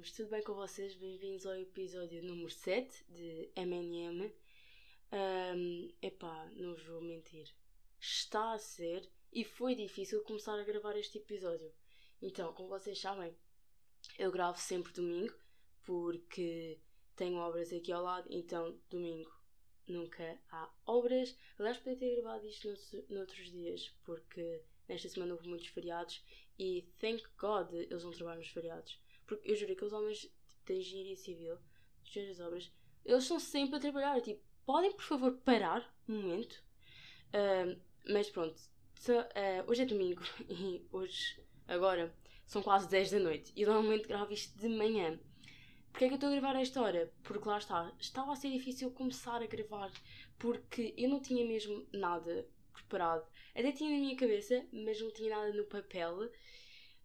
M&M's, tudo bem com vocês? Bem-vindos ao episódio número 7 de M&M. Um, epá, não vos vou mentir. Está a ser e foi difícil começar a gravar este episódio. Então, como vocês sabem, eu gravo sempre domingo porque tenho obras aqui ao lado, então domingo nunca há obras. Aliás, podia ter gravado isto noutros, dias porque nesta semana houve muitos feriados e thank God eles não trabalham nos feriados. Porque eu juro que os homens tipo, da engenharia civil, das obras, eles estão sempre a trabalhar. Tipo, podem por favor parar um momento? Uh, mas pronto, uh, hoje é domingo e hoje, agora, são quase 10 da noite e normalmente gravo isto de manhã. Porquê é que eu estou a gravar a esta hora? Porque lá está, estava a ser difícil começar a gravar porque eu não tinha mesmo nada preparado. Até tinha na minha cabeça, mas não tinha nada no papel.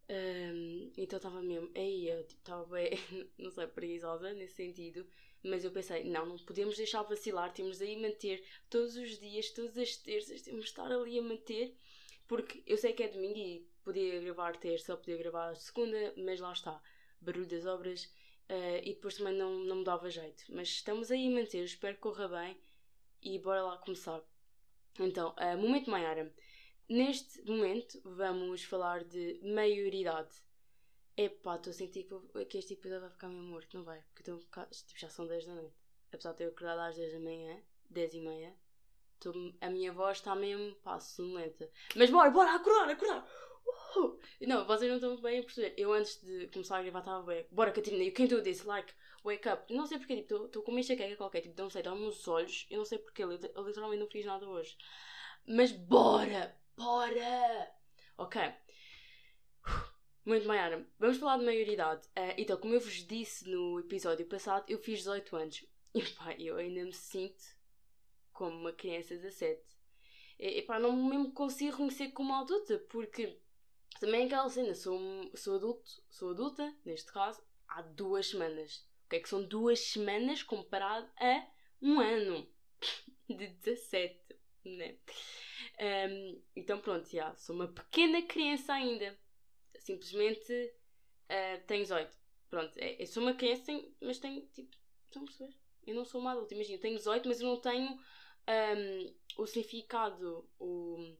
Um, então estava mesmo, aí eu estava tipo, bem, não sei, preguiçosa nesse sentido, mas eu pensei, não, não podemos deixar vacilar, temos aí manter todos os dias, todas as terças, temos de estar ali a manter, porque eu sei que é domingo e podia gravar terça, podia gravar segunda, mas lá está, barulho das obras, uh, e depois também não, não me dava jeito, mas estamos aí a manter, espero que corra bem, e bora lá começar. Então, uh, momento Maiara. Neste momento vamos falar de maioridade. Epá, estou a sentir que, este episódio vai ficar meio morto, não vai? Porque estou tipo, já são 10 da noite. Apesar de ter acordado às 10 da manhã, 10 e meia, tô, a minha voz está mesmo, pá, sonolenta. Mas bora, bora, acordar, acordar! Uh! Não, vocês não estão bem a perceber. Eu antes de começar a gravar estava bem. Bora, Catarina, you can do this, like, wake up. Não sei porque, tipo, estou com uma enxaqueca qualquer, tipo, não sei, dá-me os olhos. Eu não sei porque, eu literalmente não fiz nada hoje. Mas bora! Bora! Ok. Muito Maiara, vamos falar de maioridade. Uh, então, como eu vos disse no episódio passado, eu fiz 18 anos. E pá, eu ainda me sinto como uma criança de 17. E, e pá, não me consigo reconhecer como adulta, porque também é aquela cena, sou, sou adulto, sou adulta, neste caso, há duas semanas. O que é que são duas semanas comparado a um ano de 17? né? Um, então pronto, já, sou uma pequena criança ainda. Simplesmente uh, tenho 18. Pronto, é, sou uma criança, mas tenho, tipo, estão a perceber? Eu não sou uma adulta, imagina, tenho 18, mas eu não tenho um, o significado, o,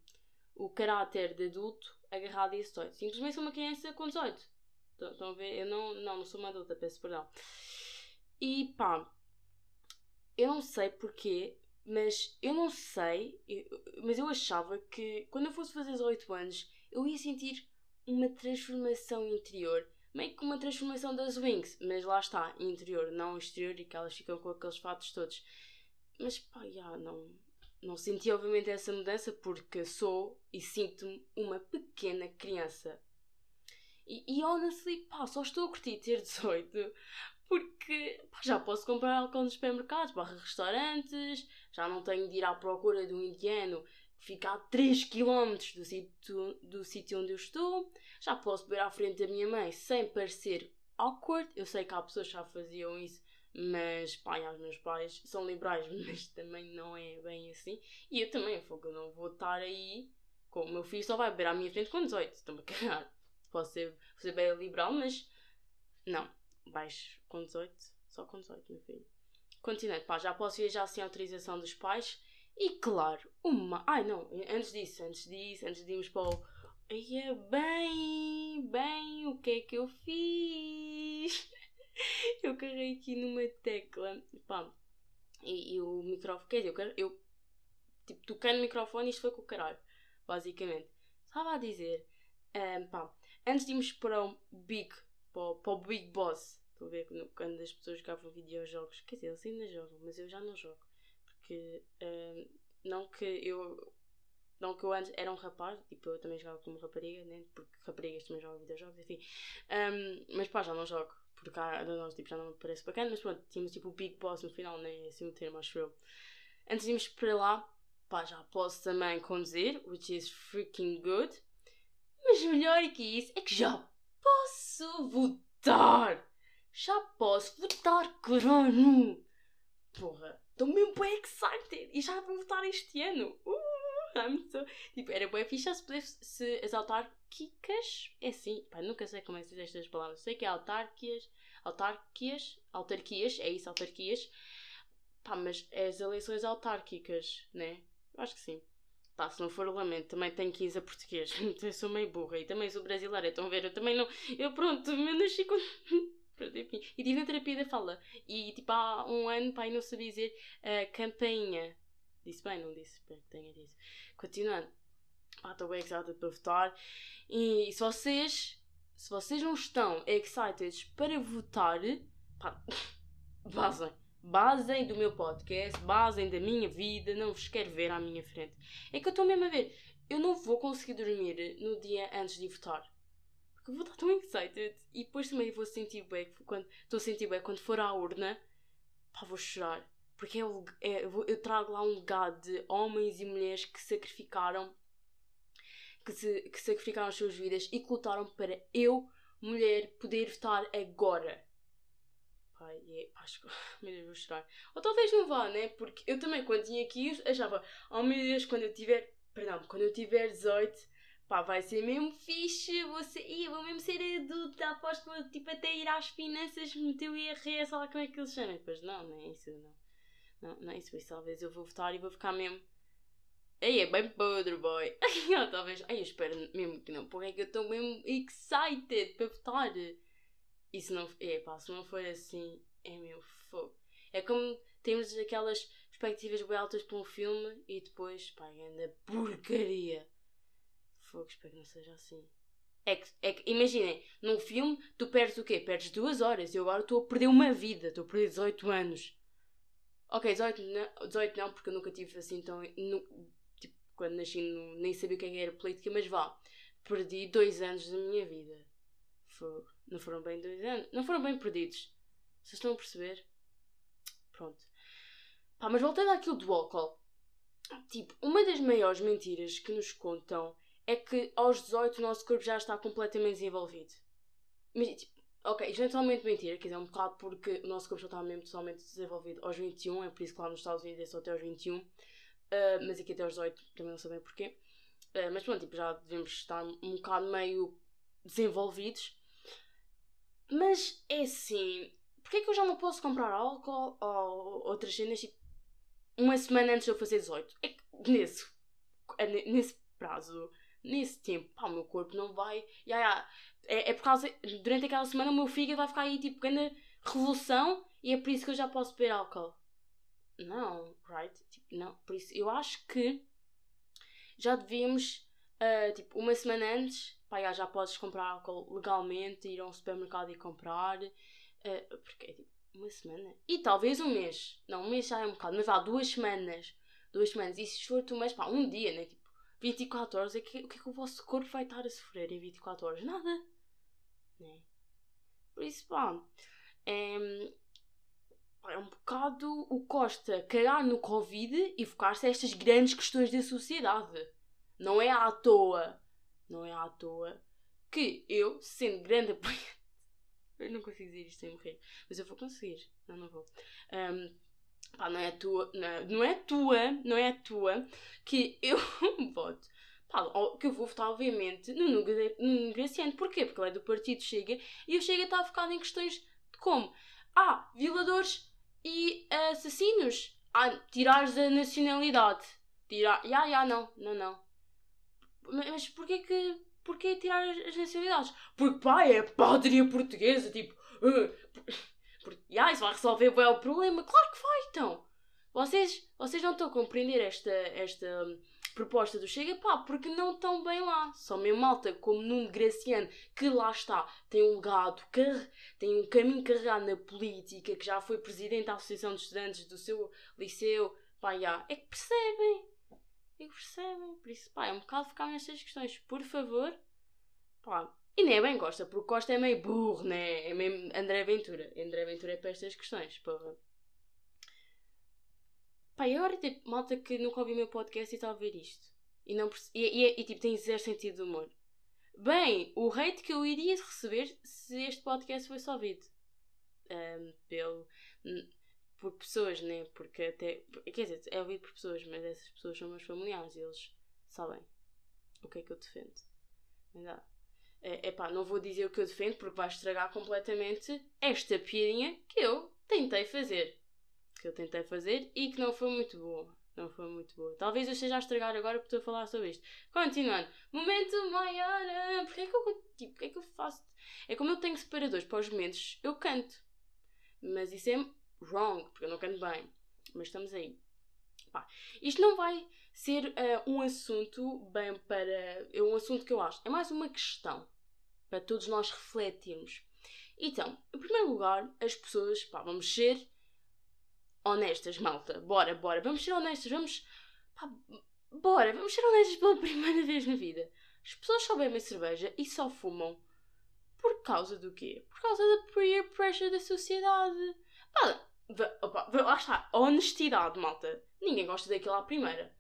o caráter de adulto agarrado a esse 18. Simplesmente sou uma criança com 18. Estão a ver? Eu não, não, não sou uma adulta, peço perdão. E pá, eu não sei porquê, mas eu não sei, eu, mas eu achava que quando eu fosse fazer 18 anos eu ia sentir uma transformação interior, meio que uma transformação das wings, mas lá está, interior, não exterior, e que elas ficam com aqueles fatos todos. Mas pá, já, não, não senti obviamente essa mudança porque sou e sinto-me uma pequena criança. E, e honestly, pá, só estou a curtir ter 18 porque pá, já posso comprar álcool nos supermercados, barra restaurantes, já não tenho de ir à procura de um indiano que fica a 3km do sítio, do sítio onde eu estou, já posso beber à frente da minha mãe sem parecer awkward. Eu sei que há pessoas que já faziam isso, mas pá, os meus pais são liberais, mas também não é bem assim. E eu também, fogo, eu não vou estar aí com o meu filho só vai beber à minha frente com 18, estou-me a cagar. Posso ser, ser bem liberal, mas não baixo com 18, só com 18, meu filho. Continuando, pá, já posso viajar sem autorização dos pais. E claro, uma. Ai não, antes disso, antes disso, antes de irmos para o. Ai, é bem, bem, o que é que eu fiz? eu carreguei aqui numa tecla, pá, e, e o microfone, quer dizer, eu, eu tipo, toquei no microfone e isto foi com o caralho, basicamente. Estava a dizer, um, pá, antes de irmos para o Big para para o Big Boss. Estou a ver quando as pessoas jogavam videojogos. Quer dizer, eles ainda jogam, mas eu já não jogo. Porque uh, não que eu. Não que eu antes era um rapaz, tipo, eu também jogava como rapariga, né? Porque raparigas também jogam videojogos, enfim. Um, mas pá, já não jogo. Porque a nós tipo, já não me parece bacana, mas pronto, tínhamos tipo o Big Boss no final, né? Assim o termo, acho eu. Antes de irmos para lá, pá, já posso também conduzir, which is freaking good. Mas melhor que isso é que já posso votar! Já posso votar, caralho! Porra, estou mesmo bem excited! E já vou votar este ano! Uh, I'm so... Tipo, era bem fixe se pudesse se exaltar autárquicas. É assim, pá, nunca sei como é que se diz estas palavras. Sei que é autárquias, autárquias, autarquias, é isso, autarquias. Pá, mas é as eleições autárquicas, né? Acho que sim. Pá, se não for o lamento, também tenho 15 a português. eu sou meio burra e também sou brasileira. Estão a ver? Eu também não. Eu pronto, eu nasci com. Enfim. E tive na terapia da fala. E tipo, há um ano, pai, não sabia dizer uh, campainha. Disse bem, não disse? Espero que tenha dito. Continuando. Pá, estou bem excited para votar. E, e se vocês. Se vocês não estão excited para votar, pá, vazem basem do meu podcast, basem da minha vida, não vos quero ver à minha frente. É que eu estou mesmo a ver, eu não vou conseguir dormir no dia antes de votar. Eu vou estar tão excited e depois também vou sentir bem, quando estou a sentir bem quando for à urna, pá, vou chorar. Porque é, é, eu trago lá um legado de homens e mulheres que sacrificaram que, se, que sacrificaram as suas vidas e que lutaram para eu, mulher, poder votar agora pai, é, acho que, meu Deus, vou chorar. Ou talvez não vá, né? Porque eu também, quando tinha aqui, achava, oh meu Deus, quando eu tiver, perdão, quando eu tiver 18, pá, vai ser mesmo fixe, vou, ser, ia, vou mesmo ser adulta, aposto, tipo, até ir às finanças, meter o IRS, lá como é que eles chamam. Depois, não, não é isso, não. Não, não é isso, isso talvez eu vou votar e vou ficar mesmo. Aí é bem podre, boy. talvez. Ai, eu espero mesmo que não. Porque é que eu estou mesmo excited para votar. E se não, é, pá, se não for assim, é meu fogo. É como temos aquelas perspectivas bem altas para um filme e depois, pá, anda porcaria. Fogo, espero que não seja assim. É que, é que imaginem, num filme tu perdes o quê? Perdes duas horas. Eu agora estou a perder uma vida, estou a perder 18 anos. Ok, 18 não, 18 não porque eu nunca tive assim tão. Tipo, quando nasci no, nem sabia o que era política, mas vá. Perdi dois anos da minha vida. Fogo. Não foram bem dois anos. Não foram bem perdidos. Vocês estão a perceber? Pronto. Pá, mas voltando àquilo do álcool. Tipo, uma das maiores mentiras que nos contam é que aos 18 o nosso corpo já está completamente desenvolvido. Mas, tipo, ok, isto é totalmente mentira, quer dizer, é um bocado porque o nosso corpo já está mesmo totalmente desenvolvido aos 21, é por isso que lá nos Estados Unidos é só até aos 21, uh, mas aqui até aos 18 também não sei bem porquê. Uh, mas pronto, tipo, já devemos estar um bocado meio desenvolvidos. Mas é assim, porquê é que eu já não posso comprar álcool ou outras cenas tipo uma semana antes de eu fazer 18? É que nesse, é nesse prazo, nesse tempo, pá, o meu corpo não vai. Yeah, yeah, é, é por causa. Durante aquela semana o meu fígado vai ficar aí tipo grande revolução e é por isso que eu já posso beber álcool. Não, right? Tipo, não. Por isso eu acho que já devíamos, uh, tipo, uma semana antes pá, já podes comprar álcool legalmente, ir a um supermercado e comprar. Uh, porque é tipo uma semana. E talvez um mês. Não, um mês já é um bocado, mas vá, duas semanas. Duas semanas. E se for tu mês, pá, um dia, né? Tipo, 24 horas, é que, o que é que o vosso corpo vai estar a sofrer em 24 horas? Nada. Né? Por isso, pá, é, é um bocado o Costa cagar no Covid e focar-se a estas grandes questões da sociedade. Não é à toa não é à toa que eu, sendo grande apoiante, eu não consigo dizer isto sem morrer, mas eu vou conseguir, não, não vou. Um, pá, não é a tua, não, não é a tua, não é a tua que eu voto. Que eu vou votar, obviamente, no Nuno Graciano. Porquê? Porque ele é do partido Chega e o Chega está focado em questões de como? Ah, violadores e assassinos. Ah, tirares a nacionalidade. Tirar. Ya, ya, não, não, não. Mas porquê que. Porquê tirar as, nacionalidades? Porque pá, é pátria portuguesa, tipo. Uh, porque, yeah, isso vai resolver bem o problema. Claro que vai, então. Vocês, vocês não estão a compreender esta, esta hum, proposta do Chega, pá, porque não estão bem lá. Só mesmo malta como Nuno Graciano, que lá está, tem um legado, tem um caminho carregado na política, que já foi presidente da Associação de Estudantes do seu liceu, pá, yeah, é que percebem e percebem. Por isso, pá, é um bocado ficar nestas questões. Por favor, pá. E nem é bem Costa, porque Costa é meio burro, né? É meio André Ventura. André Ventura é para estas questões, porra. Pá, e agora tipo, malta que nunca ouviu o meu podcast e está a ver isto. E, não e, e, e, tipo, tem zero sentido de humor. Bem, o hate que eu iria receber se este podcast fosse ouvido. Um, pelo por pessoas, né? Porque até. Quer dizer, é ouvido por pessoas, mas essas pessoas são meus familiares e eles sabem o que é que eu defendo. É pá, não vou dizer o que eu defendo porque vai estragar completamente esta piadinha que eu tentei fazer. Que eu tentei fazer e que não foi muito boa. Não foi muito boa. Talvez eu esteja a estragar agora porque estou a falar sobre isto. Continuando. Momento maior. Porquê é que eu, tipo, é que eu faço? É como eu tenho separadores para os momentos, eu canto. Mas isso é wrong, porque eu não canto bem. Mas estamos aí. Pá, isto não vai ser uh, um assunto bem para. É um assunto que eu acho. É mais uma questão para todos nós refletirmos. Então, em primeiro lugar, as pessoas, pá, vamos ser honestas, malta. Bora, bora, vamos ser honestas, vamos. Pá, bora, vamos ser honestas pela primeira vez na vida. As pessoas só bebem cerveja e só fumam por causa do quê? Por causa da peer pressure da sociedade. Pá, opa, lá está, honestidade, malta. Ninguém gosta daquilo à primeira.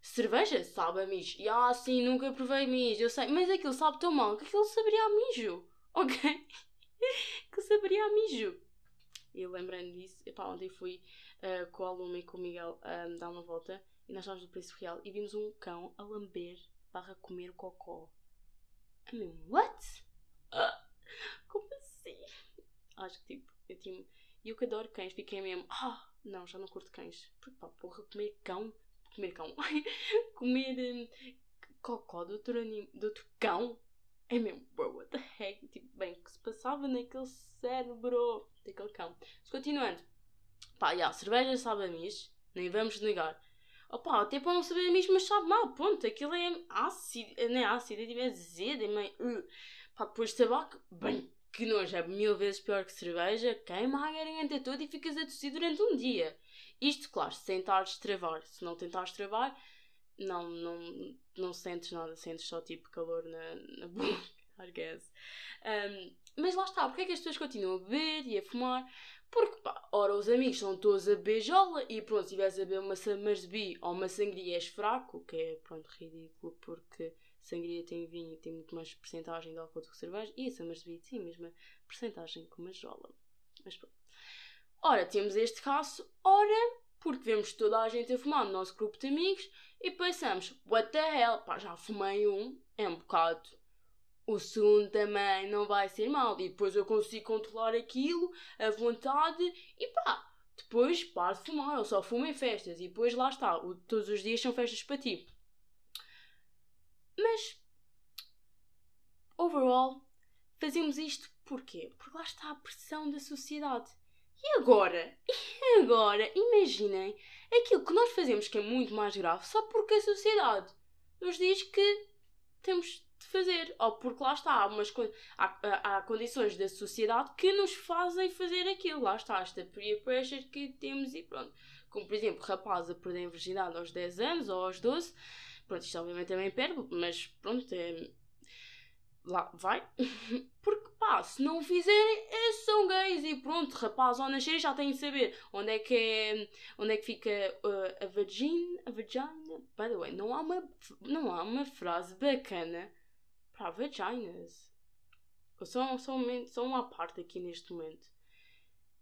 Cerveja sabe a mijo. E ah, sim, nunca provei mijo, eu sei. Mas aquilo sabe tão mal que aquilo saberia a mijo. Ok? que saberia a mijo. E lembrando disso, epá, ontem fui uh, com a Aluma e com o Miguel uh, dar uma volta e nós estávamos no Preço Real e vimos um cão a lamber barra comer cocó. I mean, what? Uh, como assim? Acho que tipo, eu tinha. E eu que adoro cães, fiquei mesmo. Ah, não, já não curto cães. Porque pá, porra, comer cão. Comer cão. comer um, cocó de outro, anim, de outro cão. É mesmo, bro, what the heck? Tipo, bem, que se passava naquele cérebro daquele cão. Mas continuando. Pá, já, cerveja sabe a mis, nem vamos negar. Opa, até para não saber a mis, mas sabe mal, ponto. Aquilo é ácido, não é ácido, é tipo azedo, é meio. Uh. Pá, depois de tabaco, bem, que nojo, é mil vezes pior que cerveja, queima a garganta toda e ficas a tossir durante um dia. Isto, claro, se tentares travar. Se não tentares travar, não, não, não sentes nada, sentes só tipo calor na, na boca, I guess. Um, mas lá está, porque é que as pessoas continuam a beber e a fumar? Porque, pá, ora, os amigos são todos a beijola e pronto, se estiveres a beber uma Summersby ou uma sangria és fraco, que é, pronto, ridículo, porque sangria tem vinho e tem muito mais porcentagem de álcool do que cerveja e a Summersby tem a mesma porcentagem que uma jola. Mas pronto. Ora, temos este caso, ora, porque vemos toda a gente a fumar no nosso grupo de amigos e pensamos, what the hell, pá, já fumei um, é um bocado. O segundo também não vai ser mal. E depois eu consigo controlar aquilo, a vontade e pá, depois paro de fumar. Eu só fumo em festas e depois lá está. O, todos os dias são festas para ti. Mas, overall, fazemos isto porquê? Porque lá está a pressão da sociedade. E agora? E agora? Imaginem aquilo que nós fazemos que é muito mais grave só porque a sociedade nos diz que temos de fazer. Ou porque lá está, há, umas, há, há, condições da sociedade que nos fazem fazer aquilo. Lá está, esta peer pressure que temos e pronto. Como por exemplo, rapaz a perder a virgindade aos 10 anos ou aos 12. Pronto, isto obviamente também perde, mas pronto, é, lá vai. Porque pá, se não o fizerem, é, são gays e pronto, rapaz, ao nascer já têm de saber onde é que é, onde é que fica uh, a vagina, a vagina. By the way, não há uma, não há uma frase bacana para vaginas. Só, um, só uma parte aqui neste momento.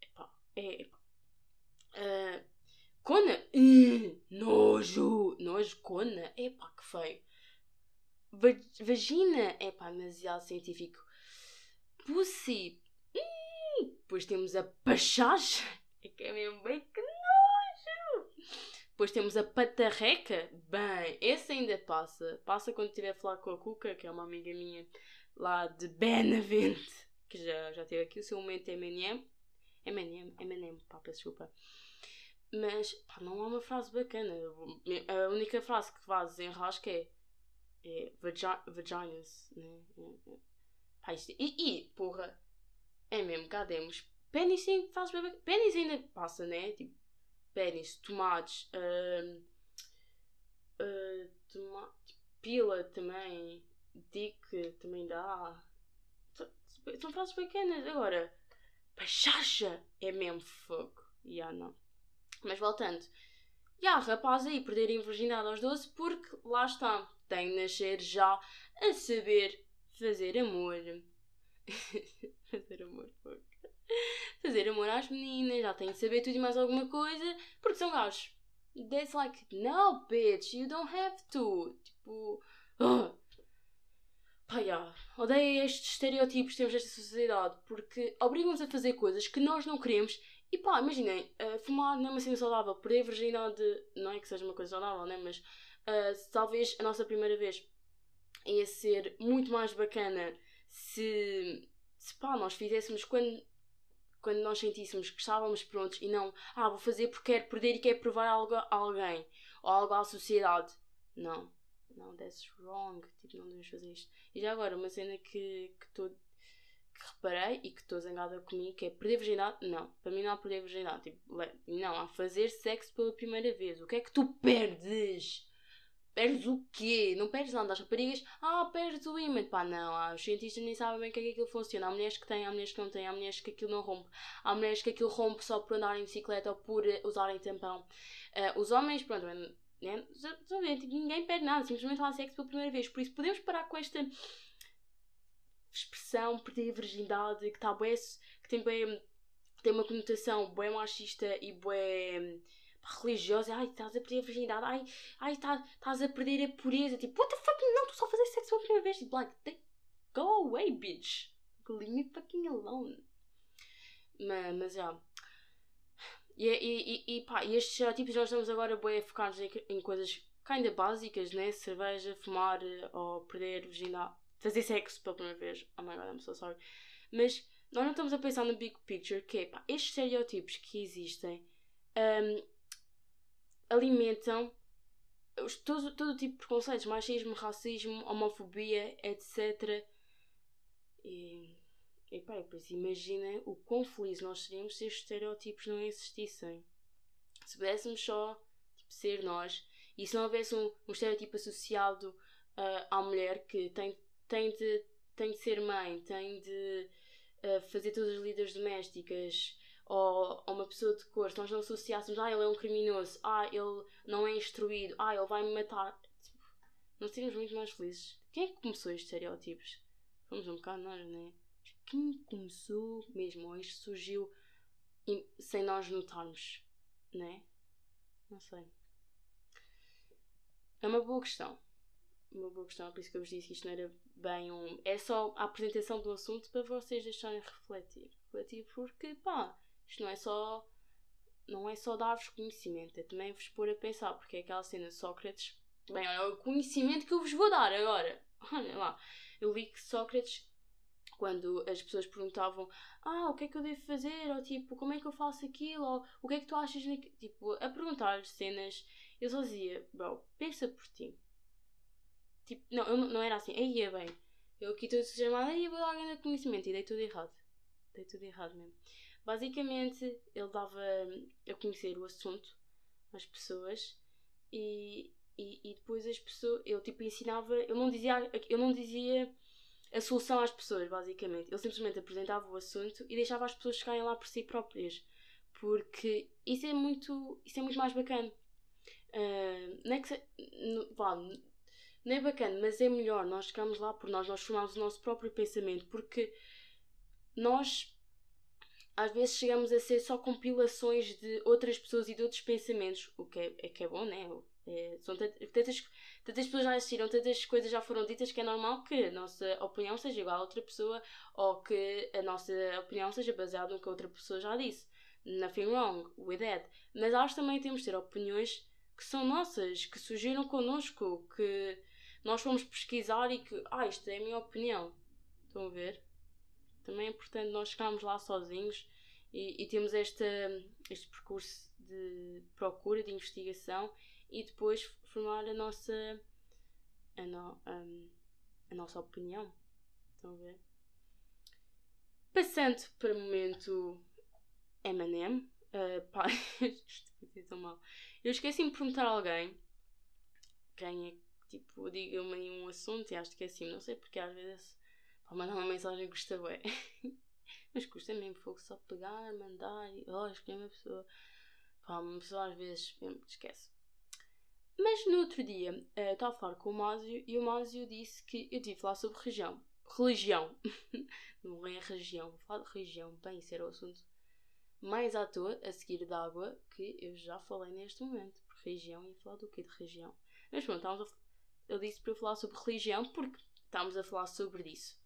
Epá, é, epá. Uh, Cona, uh, nojo, nojo, Cona, epá, que feio. Vagina, epá, demasiado científico. Pussy. Hum, depois temos a pachage. É que é mesmo bem que nojo. Depois temos a patarreca. Bem, esse ainda passa. Passa quando estiver a falar com a Cuca, que é uma amiga minha lá de Benavente. Que já, já teve aqui o seu momento M&M. M&M, M&M, pá, peço desculpa. Mas, pá, não há uma frase bacana. A única frase que faz em rasca é, é vaginas, né? É, é. Pá, isto, e, e, porra, é mesmo, cá demos. Pênis sim faz bem. Pênis ainda passa, né? Tipo, pênis, tomates, uh, uh, tomate, pila também, dick também dá. São frases pequenas. Agora, pachacha é mesmo fogo. Yeah, não. Mas voltando. Ya, yeah, rapaz aí perderem virgindade aos 12 porque lá está. Tem de nascer já a saber fazer amor. fazer amor, fuck. Fazer amor às meninas, já têm de saber tudo e mais alguma coisa, porque são gajos. That's like, no, bitch, you don't have to. Tipo, uh. Pá, yeah, odeio estes estereótipos que temos nesta sociedade porque obrigam-nos a fazer coisas que nós não queremos. E pá, imaginem, uh, fumar não é uma cena saudável, perder a virgindade não é que seja uma coisa saudável, né? Mas uh, talvez a nossa primeira vez ia ser muito mais bacana se, se pá, nós fizéssemos quando, quando nós sentíssemos que estávamos prontos e não, ah, vou fazer porque quero perder e quero provar algo a alguém ou algo à sociedade. Não, não, that's wrong. Tipo, não devemos fazer isto. E já agora, uma cena que, que, tô, que reparei e que estou zangada comigo, que é perder virgindade. Não, para mim não há perder virgindade. Tipo, não, há fazer sexo pela primeira vez. O que é que tu perdes? Perdes o quê? Não perdes nada. As raparigas, ah, perdes o ímã. Pá, não. Ah, os cientistas nem sabem bem como é que aquilo funciona. Há mulheres que têm, há mulheres que não têm, há mulheres que aquilo não rompe. Há mulheres que aquilo rompe só por andarem em bicicleta ou por usarem tampão. Uh, os homens, pronto, né? A ver? Tipo, ninguém perde nada, simplesmente há sexo pela primeira vez. Por isso podemos parar com esta expressão perder a virgindade que está bem, que tem bem, tem uma conotação bem machista e bem religiosa. Ai, estás a perder a virgindade. Ai, ai tá, estás a perder a pureza. Tipo, what the fuck? Não, tu só a fazer sexo pela primeira vez. Tipo, like, go away, bitch. Leave me fucking alone. Mas, mas já. E, e, e, pá, e estes estereótipos nós estamos agora bem focados em, em coisas kinda básicas, né? Cerveja, fumar ou perder virgindade, fazer sexo pela primeira vez. Oh my god, I'm so sorry. Mas nós não estamos a pensar no big picture, que é pá, estes estereótipos que existem um, alimentam os, todo, todo tipo de preconceitos, machismo, racismo, homofobia, etc. E e pá, depois imaginem o quão feliz nós seríamos se estes estereótipos não existissem. Se pudéssemos só tipo, ser nós e se não houvesse um, um estereótipo associado uh, à mulher que tem, tem, de, tem de ser mãe, tem de uh, fazer todas as lidas domésticas ou, ou, uma pessoa de cor, se nós não associássemos, ah, ele é um criminoso, ah, ele não é instruído, ah, ele vai me matar. Tipo, nós seríamos muito mais felizes. Quem é que começou estes estereótipos? Fomos um bocado nós, não é? quem começou mesmo, ou isto surgiu sem nós notarmos, né? Não sei. É uma boa questão. Uma boa questão, por isso que eu vos disse que isto não era bem um. É só a apresentação do assunto para vocês deixarem refletir. Refletir porque, pá, isto não é só. Não é só dar-vos conhecimento, é também vos pôr a pensar, porque é aquela cena de Sócrates. Bem, olha o conhecimento que eu vos vou dar agora. Olha lá. Eu li que Sócrates quando as pessoas perguntavam ah, o que é que eu devo fazer, ou tipo, como é que eu faço aquilo, ou o que é que tu achas, tipo, a perguntar cenas, eu só dizia, bro, pensa por ti. Tipo, não, eu não, era assim, aí é bem, eu aqui estou chamada e vou dar alguém de conhecimento, e dei tudo errado. Dei tudo errado mesmo. Basicamente, ele dava a conhecer o assunto às pessoas e, e, e depois as pessoas, eu tipo ensinava, eu não dizia, eu não dizia a solução às pessoas, basicamente. Ele simplesmente apresentava o assunto e deixava as pessoas chegarem lá por si próprias. Porque isso é muito, isso é muito mais bacana. Uh, não é que não, vá, não é bacana, mas é melhor nós chegarmos lá por nós, nós formamos o nosso próprio pensamento, porque nós às vezes chegamos a ser só compilações de outras pessoas e de outros pensamentos, o que é, é que é bom, né? É, são tantas, tantas pessoas já assistiram, tantas coisas já foram ditas que é normal que a nossa opinião seja igual a outra pessoa ou que a nossa opinião seja baseada no que a outra pessoa já disse. Nothing wrong with that. Mas nós também temos de ter opiniões que são nossas, que surgiram connosco, que nós fomos pesquisar e que, ah, isto é a minha opinião. Estão a ver? Também é importante nós chegarmos lá sozinhos e, e temos esta, este percurso de procura, de investigação e depois formar a nossa a, no, um, a nossa opinião. Estão a ver? Passando para o momento M&M. Uh, pá, tão mal. Eu esqueci-me de perguntar a alguém quem é que, tipo, diga-me um assunto e acho que é assim, não sei porque às vezes para mandar uma mensagem custa bem. Mas custa mesmo, fogo só pegar, mandar e oh, escolher uma pessoa. Pá, uma pessoa às vezes esquece. Mas no outro dia uh, estava a falar com o Másio e o Másio disse que eu tive falar sobre religião. Religião. Não é região, vou falar de religião. Bem, isso era o assunto mais à toa, a seguir da água, que eu já falei neste momento. Por religião, ia falar do quê de religião? Mas pronto, a... ele disse para eu falar sobre religião porque estávamos a falar sobre isso.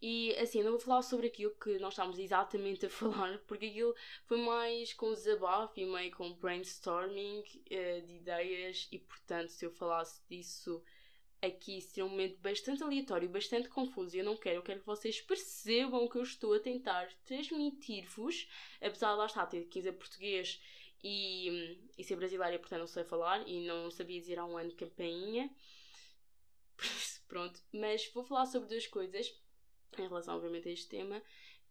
E assim, não vou falar sobre aquilo que nós estávamos exatamente a falar, porque aquilo foi mais com desabafo e meio com brainstorming uh, de ideias, e portanto, se eu falasse disso aqui seria um momento bastante aleatório, bastante confuso e eu não quero, eu quero que vocês percebam o que eu estou a tentar transmitir-vos, apesar de lá estar, ter 15 português e, e ser brasileira, portanto não sei falar e não sabia dizer há um ano campainha. Pronto, mas vou falar sobre duas coisas em relação, obviamente, a este tema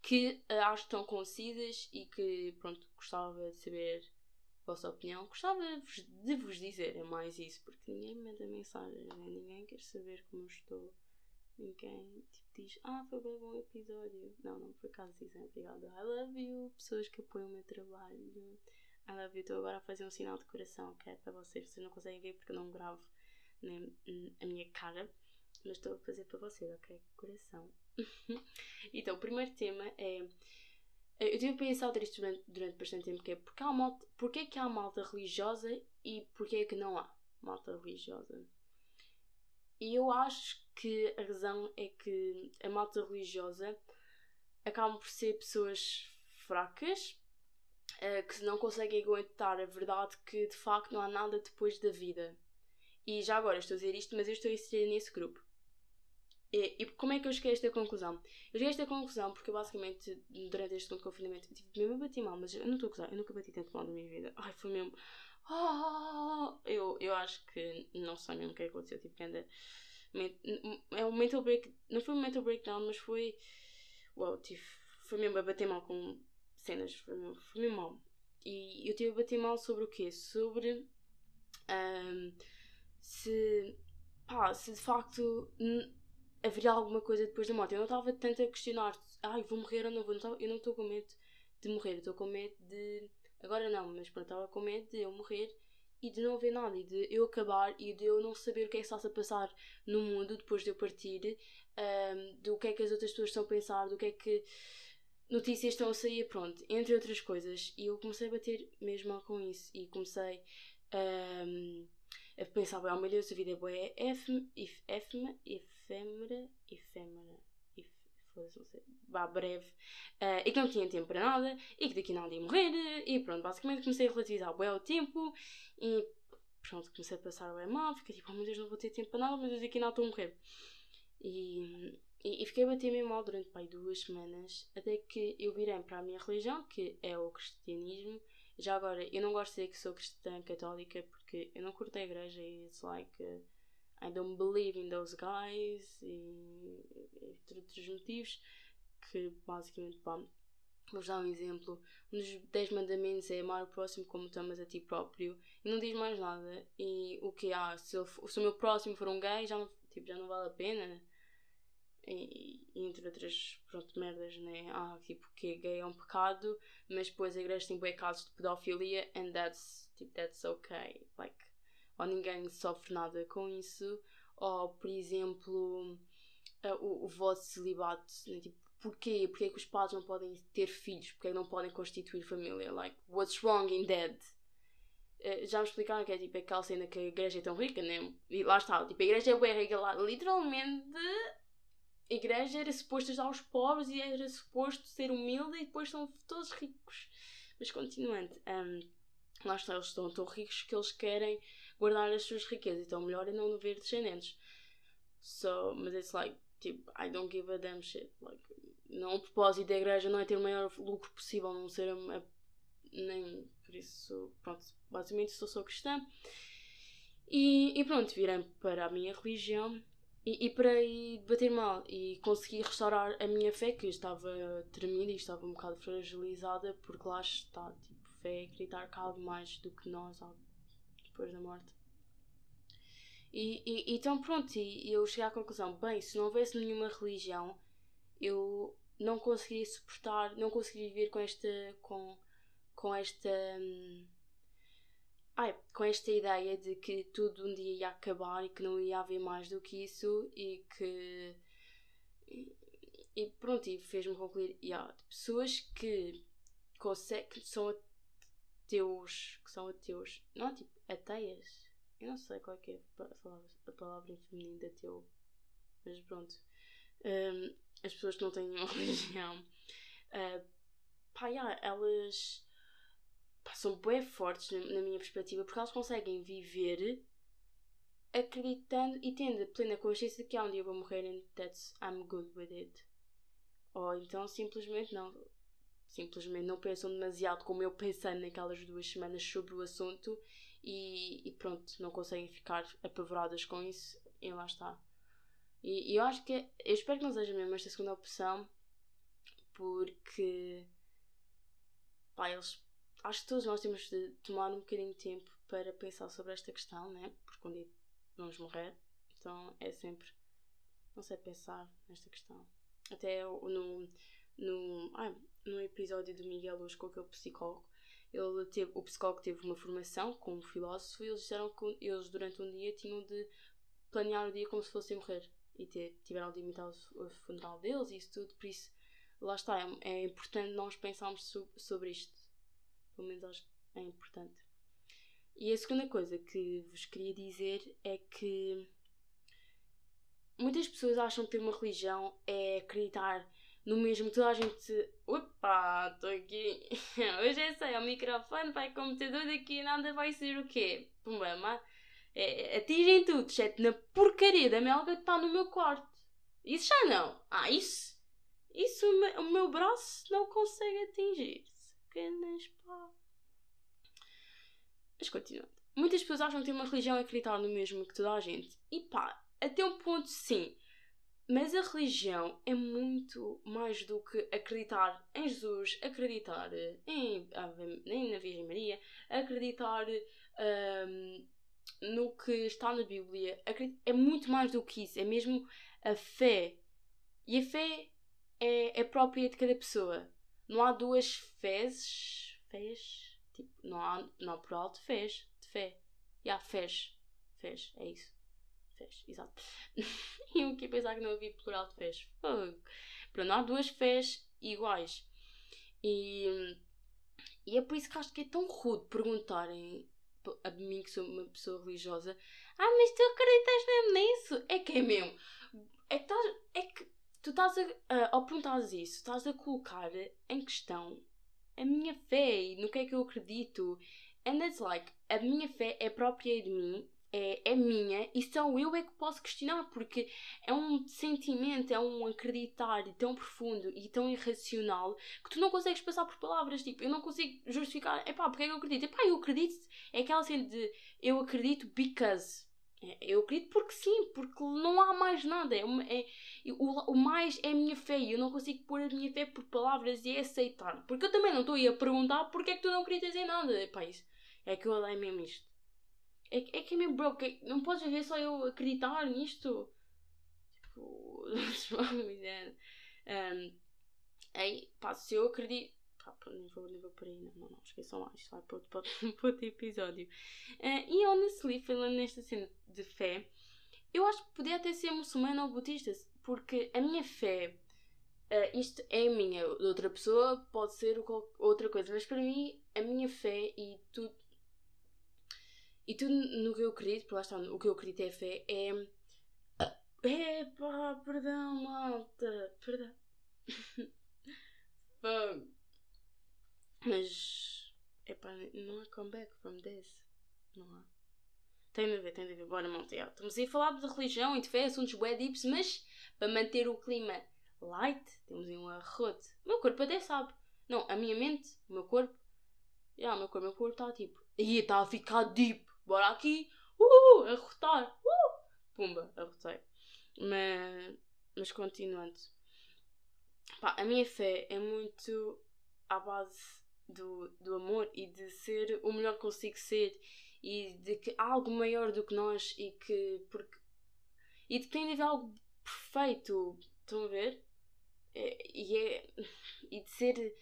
que uh, acho que estão concisas e que, pronto, gostava de saber a vossa opinião. Gostava de vos dizer, é mais isso, porque ninguém me manda mensagens, né? ninguém quer saber como eu estou. Ninguém tipo, diz, ah, foi bem bom episódio. Não, não por acaso dizem obrigada. I love you, pessoas que apoiam o meu trabalho. I love you, estou agora a fazer um sinal de coração que é para vocês. Vocês não conseguem ver porque eu não gravo nem a minha cara, mas estou a fazer para vocês, ok? Coração. Então, o primeiro tema é. Eu tive a pensar isto durante, durante bastante tempo, que é porque, há malta, porque é que há malta religiosa e porque é que não há malta religiosa. E eu acho que a razão é que a malta religiosa acabam por ser pessoas fracas, uh, que não conseguem aguentar a verdade que de facto não há nada depois da vida. E já agora estou a dizer isto, mas eu estou a inserir nesse grupo. E, e, como é que eu cheguei a esta conclusão? Eu cheguei a esta conclusão porque basicamente durante este segundo confinamento eu tive mesmo a bater mal, mas eu não estou a gozar, eu nunca bati tanto mal na minha vida. Ai, foi mesmo. Oh, eu, eu acho que não sei mesmo o que é aconteceu. Tive que andar. É um mental break. Não foi um mental breakdown, mas foi. Uau, tive. Foi mesmo a bater mal com cenas. Foi mesmo, foi mesmo mal. E eu tive a bater mal sobre o quê? Sobre. Um, se. Pá, se de facto haveria alguma coisa depois da morte. Eu não estava tanto a questionar, ai, vou morrer ou não vou. eu não estou com medo de morrer, estou com medo de. Agora não, mas pronto, estava com medo de eu morrer e de não haver nada, e de eu acabar e de eu não saber o que é que está a passar no mundo depois de eu partir, um, do que é que as outras pessoas estão a pensar, do que é que notícias estão a sair, pronto, entre outras coisas. E eu comecei a bater mesmo com isso e comecei um, a pensar, oh meu Deus, a vida é boa, é efêmera, efêmera, efêmera, foda-se, não sei, vá breve, uh, e que não tinha tempo para nada, e que daqui nada ia morrer, e pronto, basicamente comecei a relativizar bem o tempo, e pronto, comecei a passar bem mal, fiquei tipo, oh meu Deus, não vou ter tempo para nada, mas daqui nada estou a morrer. E, e, e, fiquei a bater meio mal durante pai, duas semanas, até que eu virei para a minha religião, que é o cristianismo, já agora, eu não gosto de dizer que sou cristã católica porque eu não curto a igreja e it's like uh, I don't believe in those guys e entre outros motivos que basicamente pá, vou dar um exemplo. Um dos 10 mandamentos é amar o próximo como tu amas a ti próprio e não diz mais nada. E o que há? Se, se o meu próximo for um gay, já não, tipo, já não vale a pena e, entre outras pronto, merdas, né? Ah, tipo, que gay é um pecado, mas depois a igreja tem bem casos de pedofilia and that's, tipo, that's okay. Like, ou ninguém sofre nada com isso, ou, por exemplo, uh, o, o vosso celibato, né? tipo, porquê? Porquê que os pais não podem ter filhos? Porquê não podem constituir família? Like, what's wrong in that? Uh, já me explicaram que é tipo aquela cena que a igreja é tão rica, né? E lá está, tipo, a igreja é bem rica literalmente a igreja era suposto ajudar os pobres e era suposto ser humilde e depois são todos ricos. Mas continuando, um, lá está, eles estão tão ricos que eles querem guardar as suas riquezas, então melhor é não ver descendentes. So, mas it's like, tipo, I don't give a damn shit. Like, não, o propósito da igreja não é ter o maior lucro possível, não ser a, a, nem por isso, pronto, basicamente sou só cristã. E, e pronto, virei para a minha religião e, e para aí bater mal e conseguir restaurar a minha fé, que estava tremida e estava um bocado fragilizada, porque lá está, tipo, fé é acreditar que há algo mais do que nós, algo depois da morte. E, e então pronto, e eu cheguei à conclusão, bem, se não houvesse nenhuma religião, eu não conseguiria suportar, não conseguiria viver com esta, com, com esta, hum, ai, com esta ideia de que tudo um dia ia acabar e que não ia haver mais do que isso e que. E, pronto, e fez-me concluir: yeah, pessoas que, conseguem, que são ateus, que são ateus, não tipo ateias, eu não sei qual é é a palavra, em feminino de ateu. mas pronto. Um, as pessoas que não têm religião, uh, pá, yeah, elas pá, são bem fortes na, minha perspectiva porque elas conseguem viver acreditando e tendo plena consciência de que há um dia eu vou morrer and that's I'm good with it. Ou então simplesmente não. Simplesmente não pensam demasiado como eu pensei naquelas duas semanas sobre o assunto e, e pronto, não conseguem ficar apavoradas com isso e lá está. E, e eu acho que é, eu espero que não seja mesmo esta segunda opção porque pá, eles acho que todos nós temos de tomar um bocadinho de tempo para pensar sobre esta questão, né? Porque um dia vamos morrer, então é sempre, não sei, pensar nesta questão. Até no, no, ah, no episódio do Miguel Luz com aquele psicólogo, ele teve, o psicólogo teve uma formação com um filósofo e eles disseram que eles durante um dia tinham de planear o dia como se fossem morrer e ter, tiveram de imitar o, o funeral deles e isso tudo, por isso lá está, é, é importante nós pensarmos so, sobre isto. Pelo menos acho que é importante. E a segunda coisa que vos queria dizer é que muitas pessoas acham que ter uma religião é acreditar no mesmo toda a gente. Opa, estou aqui. Hoje é sei, é o microfone, vai computador, daqui nada vai ser o quê? Pumba, mas, é, atingem tudo, exceto na porcaria da melga que está no meu quarto. Isso já não. Ah, isso. Isso o meu, o meu braço não consegue atingir. Sacanas, pá. Mas continuando. Muitas pessoas acham que ter uma religião é acreditar no mesmo que toda a gente. E pá, até um ponto sim. Mas a religião é muito mais do que acreditar em Jesus, acreditar em, em na Virgem Maria, acreditar um, no que está na Bíblia. É muito mais do que isso. É mesmo a fé. E a fé é, é própria de cada pessoa. Não há duas fezes. Fés? Tipo, não há, não plural de fés, de fé. E há fés. Fés, é isso. Fés, exato. e eu aqui pensar que não havia plural de fés. Fogo. Pronto, há duas fés iguais. E, e é por isso que acho que é tão rude perguntarem a mim que sou uma pessoa religiosa ah, mas tu acreditas mesmo nisso? É que é mesmo. É que, é que tu estás a, ao perguntares isso, estás a colocar em questão a minha fé e no que é que eu acredito. And it's like, a minha fé é própria de mim, é, é minha e só eu é que posso questionar porque é um sentimento, é um acreditar tão profundo e tão irracional que tu não consegues passar por palavras. Tipo, eu não consigo justificar, epá, porque é que eu acredito? Epá, eu acredito, é aquela cena de eu acredito because. É, eu acredito porque sim, porque não há mais nada. É, é o, o, mais é a minha fé e eu não consigo pôr a minha fé por palavras e é aceitar. Porque eu também não estou aí a perguntar porque é que tu não acreditas em nada. Epá, isso, é que eu é mesmo isto. É, é que é mesmo broke. Não podes ver só eu acreditar nisto. Tipo, um, aí, pá, se eu acredito. Pá, nem vou, nem vou por aí, não, não, não, esqueçam lá, isto vai para outro, para outro episódio. Uh, e honestly, falando nesta cena de fé, eu acho que podia até ser muçulmano ou budista, porque a minha fé, uh, isto é minha, de outra pessoa pode ser outra coisa, mas para mim, a minha fé e tudo. E tudo no que eu acredito, porque lá está, o que eu acredito é fé, é. Epá, perdão, malta, perdão. Mas. Epá, não há comeback from this. Não há. Tem de ver, tem de ver. Bora, malta. Estamos aí a falar de religião e de fé, assuntos bué dips, mas para manter o clima light, temos aí um arrote. O meu corpo até sabe. Não, a minha mente, o meu corpo. Já, o meu corpo, meu corpo está tipo. Aí está a ficar deep. Bora aqui. Uh, arrotar. Uh, pumba, arrotei. Mas, mas continuando. Pá, a minha fé é muito à base do, do amor e de ser o melhor que consigo ser e de que há algo maior do que nós e que porque e de que tem de haver algo perfeito estão a ver é, e é e de ser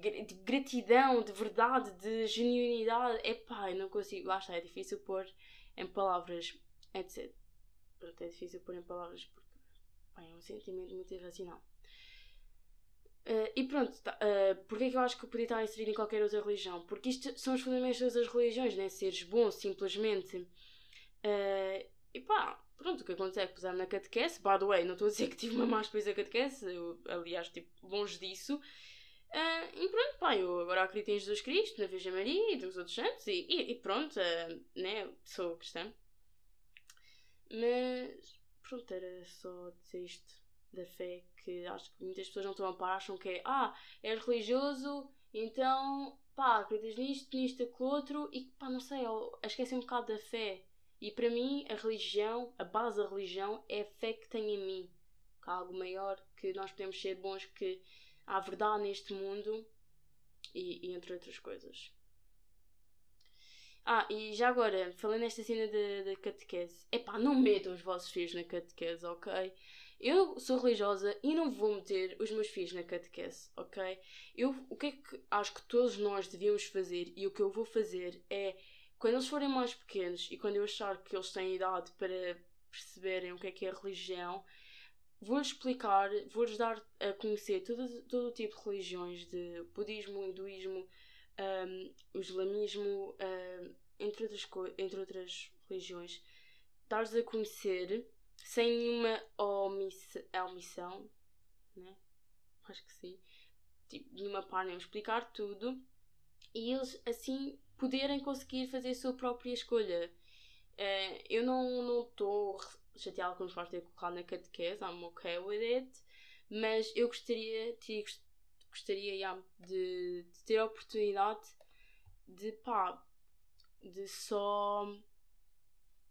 de gratidão de verdade de genuinidade é pá eu não consigo lá está é difícil pôr em palavras etc Pronto, é difícil pôr em palavras porque pá, é um sentimento muito irracional Uh, e pronto, tá, uh, porque é que eu acho que eu podia estar inserido em qualquer outra religião? Porque isto são os fundamentos das religiões, né? Seres bom, simplesmente. Uh, e pá, pronto, o que acontece é que puseram na catequese. By the way, não estou a dizer que tive uma má experiência catequese, eu, aliás, tipo, longe disso. Uh, e pronto, pá, eu agora acredito em Jesus Cristo, na Virgem Maria e nos outros santos, e, e, e pronto, uh, né, sou cristã. Mas, pronto, era só dizer isto da fé, que acho que muitas pessoas não estão a par, acham que é, ah, és religioso, então, pá, acreditas nisto, nisto, aquilo outro, e pá, não sei, esquecem um bocado da fé. E para mim, a religião, a base da religião é a fé que tem em mim. Que há algo maior, que nós podemos ser bons, que há verdade neste mundo e, e entre outras coisas. Ah, e já agora, falando nesta cena da catequese, epá, não metam os vossos filhos na catequese, ok? Eu sou religiosa e não vou meter os meus filhos na catequese, ok? Eu, o que é que acho que todos nós devíamos fazer e o que eu vou fazer é, quando eles forem mais pequenos e quando eu achar que eles têm idade para perceberem o que é que é religião, vou-lhes explicar, vou-lhes dar a conhecer todo, todo o tipo de religiões, de budismo, hinduísmo, um, islamismo, um, entre, outras entre outras religiões. Dar-lhes a conhecer sem nenhuma omiss omissão, né? Acho que sim. Tipo, nenhuma página explicar tudo e eles assim poderem conseguir fazer a sua própria escolha. Uh, eu não estou chateada com os pais ter colocado na catequese, I'm okay with it, mas eu gostaria, gostaria yeah, de, de, ter a oportunidade de pá, de só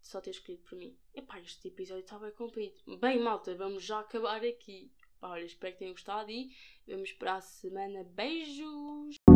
de só ter escolhido por mim. Epá, este episódio está bem comprido. Bem, malta, vamos já acabar aqui. Pá, olha, espero que tenham gostado e vemos para a semana. Beijos!